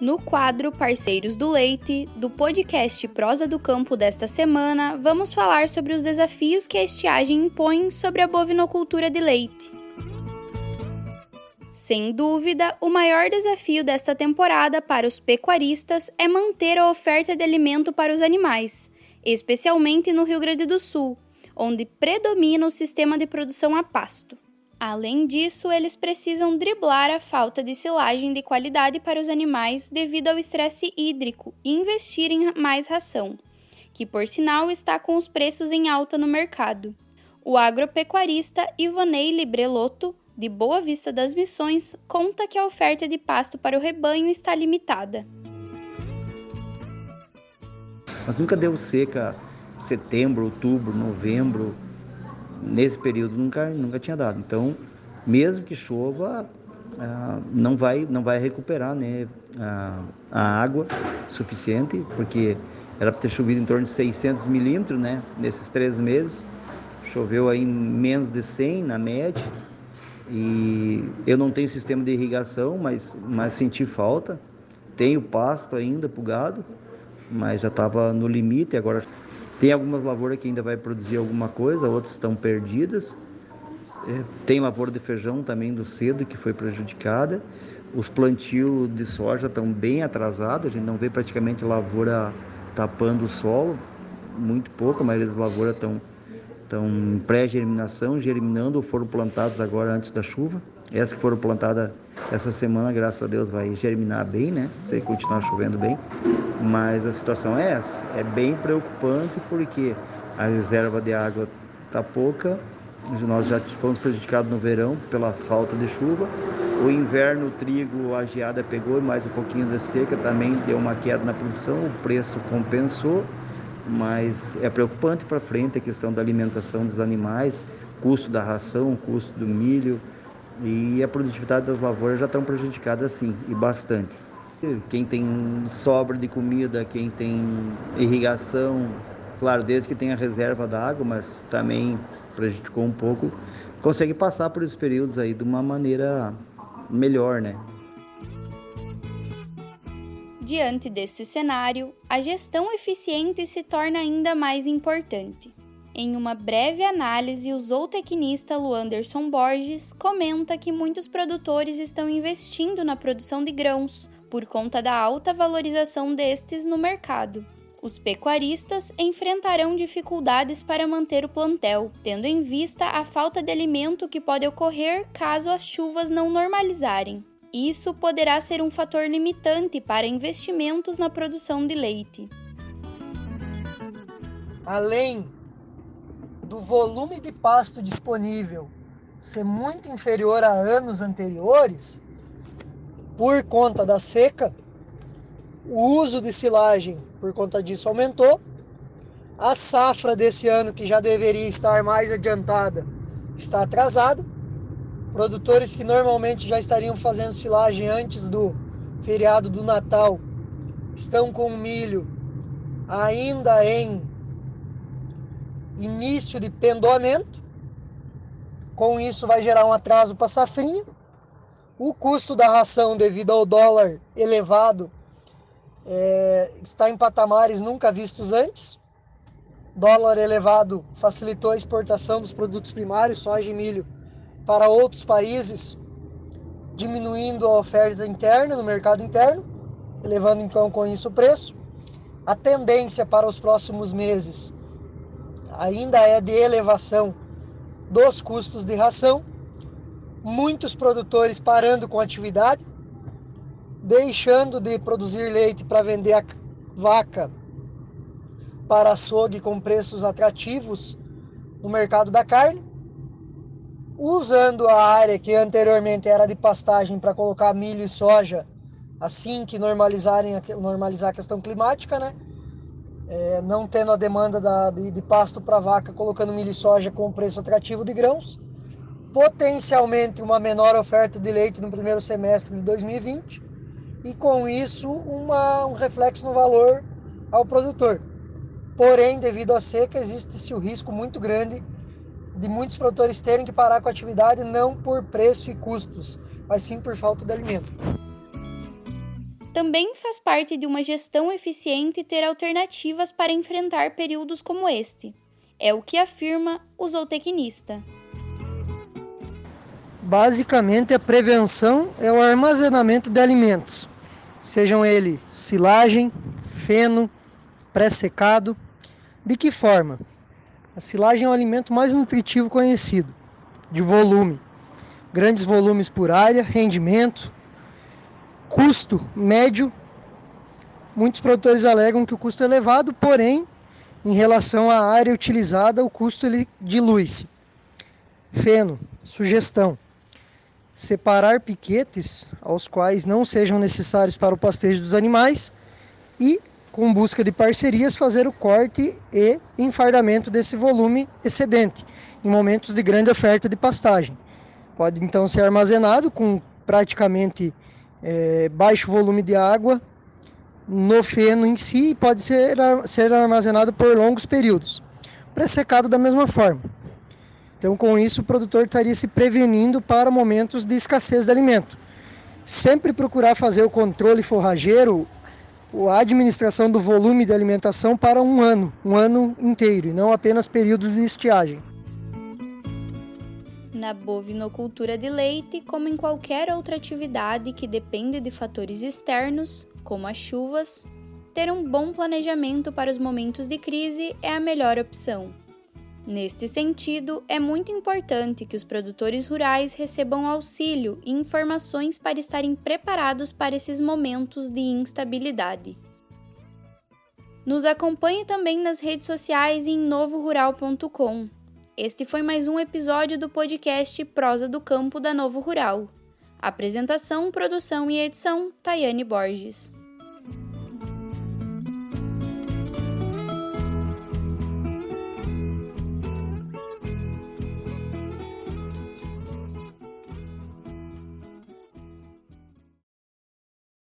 No quadro Parceiros do Leite, do podcast Prosa do Campo desta semana, vamos falar sobre os desafios que a estiagem impõe sobre a bovinocultura de leite. Sem dúvida, o maior desafio desta temporada para os pecuaristas é manter a oferta de alimento para os animais, especialmente no Rio Grande do Sul, onde predomina o sistema de produção a pasto. Além disso, eles precisam driblar a falta de silagem de qualidade para os animais devido ao estresse hídrico e investir em mais ração, que por sinal está com os preços em alta no mercado. O agropecuarista Ivonei Librelotto, de Boa Vista das Missões, conta que a oferta de pasto para o rebanho está limitada. Mas nunca deu seca setembro, outubro, novembro, nesse período nunca, nunca tinha dado. Então, mesmo que chova, ah, não, vai, não vai recuperar né, a, a água suficiente, porque era para ter chovido em torno de 600 milímetros né, nesses três meses. Choveu aí menos de 100 na média. E eu não tenho sistema de irrigação, mas, mas senti falta. Tenho pasto ainda para o gado, mas já estava no limite. Agora tem algumas lavouras que ainda vai produzir alguma coisa, outras estão perdidas. É, tem lavoura de feijão também do cedo que foi prejudicada. Os plantios de soja estão bem atrasados, a gente não vê praticamente lavoura tapando o solo, muito pouco, a maioria das lavouras estão estão em pré-germinação, germinando ou foram plantadas agora antes da chuva. Essas que foram plantadas essa semana, graças a Deus, vai germinar bem, né? Se continuar chovendo bem. Mas a situação é essa. É bem preocupante porque a reserva de água está pouca. Nós já fomos prejudicados no verão pela falta de chuva. O inverno, o trigo, a geada pegou e mais um pouquinho de seca também deu uma queda na produção. O preço compensou, mas é preocupante para frente a questão da alimentação dos animais, custo da ração, custo do milho e a produtividade das lavouras já estão prejudicadas sim, e bastante. Quem tem sobra de comida, quem tem irrigação, claro, desde que tenha reserva da água, mas também prejudicou um pouco, consegue passar por esses períodos aí de uma maneira melhor, né? Diante desse cenário, a gestão eficiente se torna ainda mais importante. Em uma breve análise, o zootecnista Luanderson Borges comenta que muitos produtores estão investindo na produção de grãos, por conta da alta valorização destes no mercado. Os pecuaristas enfrentarão dificuldades para manter o plantel, tendo em vista a falta de alimento que pode ocorrer caso as chuvas não normalizarem. Isso poderá ser um fator limitante para investimentos na produção de leite. Além do volume de pasto disponível ser muito inferior a anos anteriores, por conta da seca, o uso de silagem por conta disso aumentou. A safra desse ano, que já deveria estar mais adiantada, está atrasada. Produtores que normalmente já estariam fazendo silagem antes do feriado do Natal estão com o milho ainda em início de pendoamento. Com isso vai gerar um atraso para a safrinha. O custo da ração devido ao dólar elevado é, está em patamares nunca vistos antes. Dólar elevado facilitou a exportação dos produtos primários, soja e milho, para outros países, diminuindo a oferta interna no mercado interno, elevando então com isso o preço. A tendência para os próximos meses ainda é de elevação dos custos de ração, muitos produtores parando com atividade, deixando de produzir leite para vender a vaca para açougue com preços atrativos no mercado da carne, usando a área que anteriormente era de pastagem para colocar milho e soja assim que normalizarem normalizar a questão climática, né? É, não tendo a demanda da, de, de pasto para vaca, colocando milho e soja com preço atrativo de grãos, potencialmente uma menor oferta de leite no primeiro semestre de 2020 e com isso uma, um reflexo no valor ao produtor. Porém, devido à seca, existe-se o risco muito grande de muitos produtores terem que parar com a atividade não por preço e custos, mas sim por falta de alimento. Também faz parte de uma gestão eficiente ter alternativas para enfrentar períodos como este. É o que afirma o zootecnista. Basicamente, a prevenção é o armazenamento de alimentos, sejam eles silagem, feno, pré-secado. De que forma? A silagem é o alimento mais nutritivo conhecido, de volume, grandes volumes por área, rendimento, custo médio. Muitos produtores alegam que o custo é elevado, porém, em relação à área utilizada, o custo ele dilui-se. Feno, sugestão: separar piquetes aos quais não sejam necessários para o pastejo dos animais e, com busca de parcerias, fazer o corte e enfardamento desse volume excedente em momentos de grande oferta de pastagem. Pode então ser armazenado com praticamente é, baixo volume de água no feno em si pode ser, ser armazenado por longos períodos. Pressecado da mesma forma. Então, com isso, o produtor estaria se prevenindo para momentos de escassez de alimento. Sempre procurar fazer o controle forrageiro, a administração do volume de alimentação para um ano, um ano inteiro, e não apenas períodos de estiagem. Na bovinocultura de leite, como em qualquer outra atividade que depende de fatores externos, como as chuvas, ter um bom planejamento para os momentos de crise é a melhor opção. Neste sentido, é muito importante que os produtores rurais recebam auxílio e informações para estarem preparados para esses momentos de instabilidade. Nos acompanhe também nas redes sociais em novorural.com. Este foi mais um episódio do podcast Prosa do Campo da Novo Rural. Apresentação, produção e edição: Tayane Borges.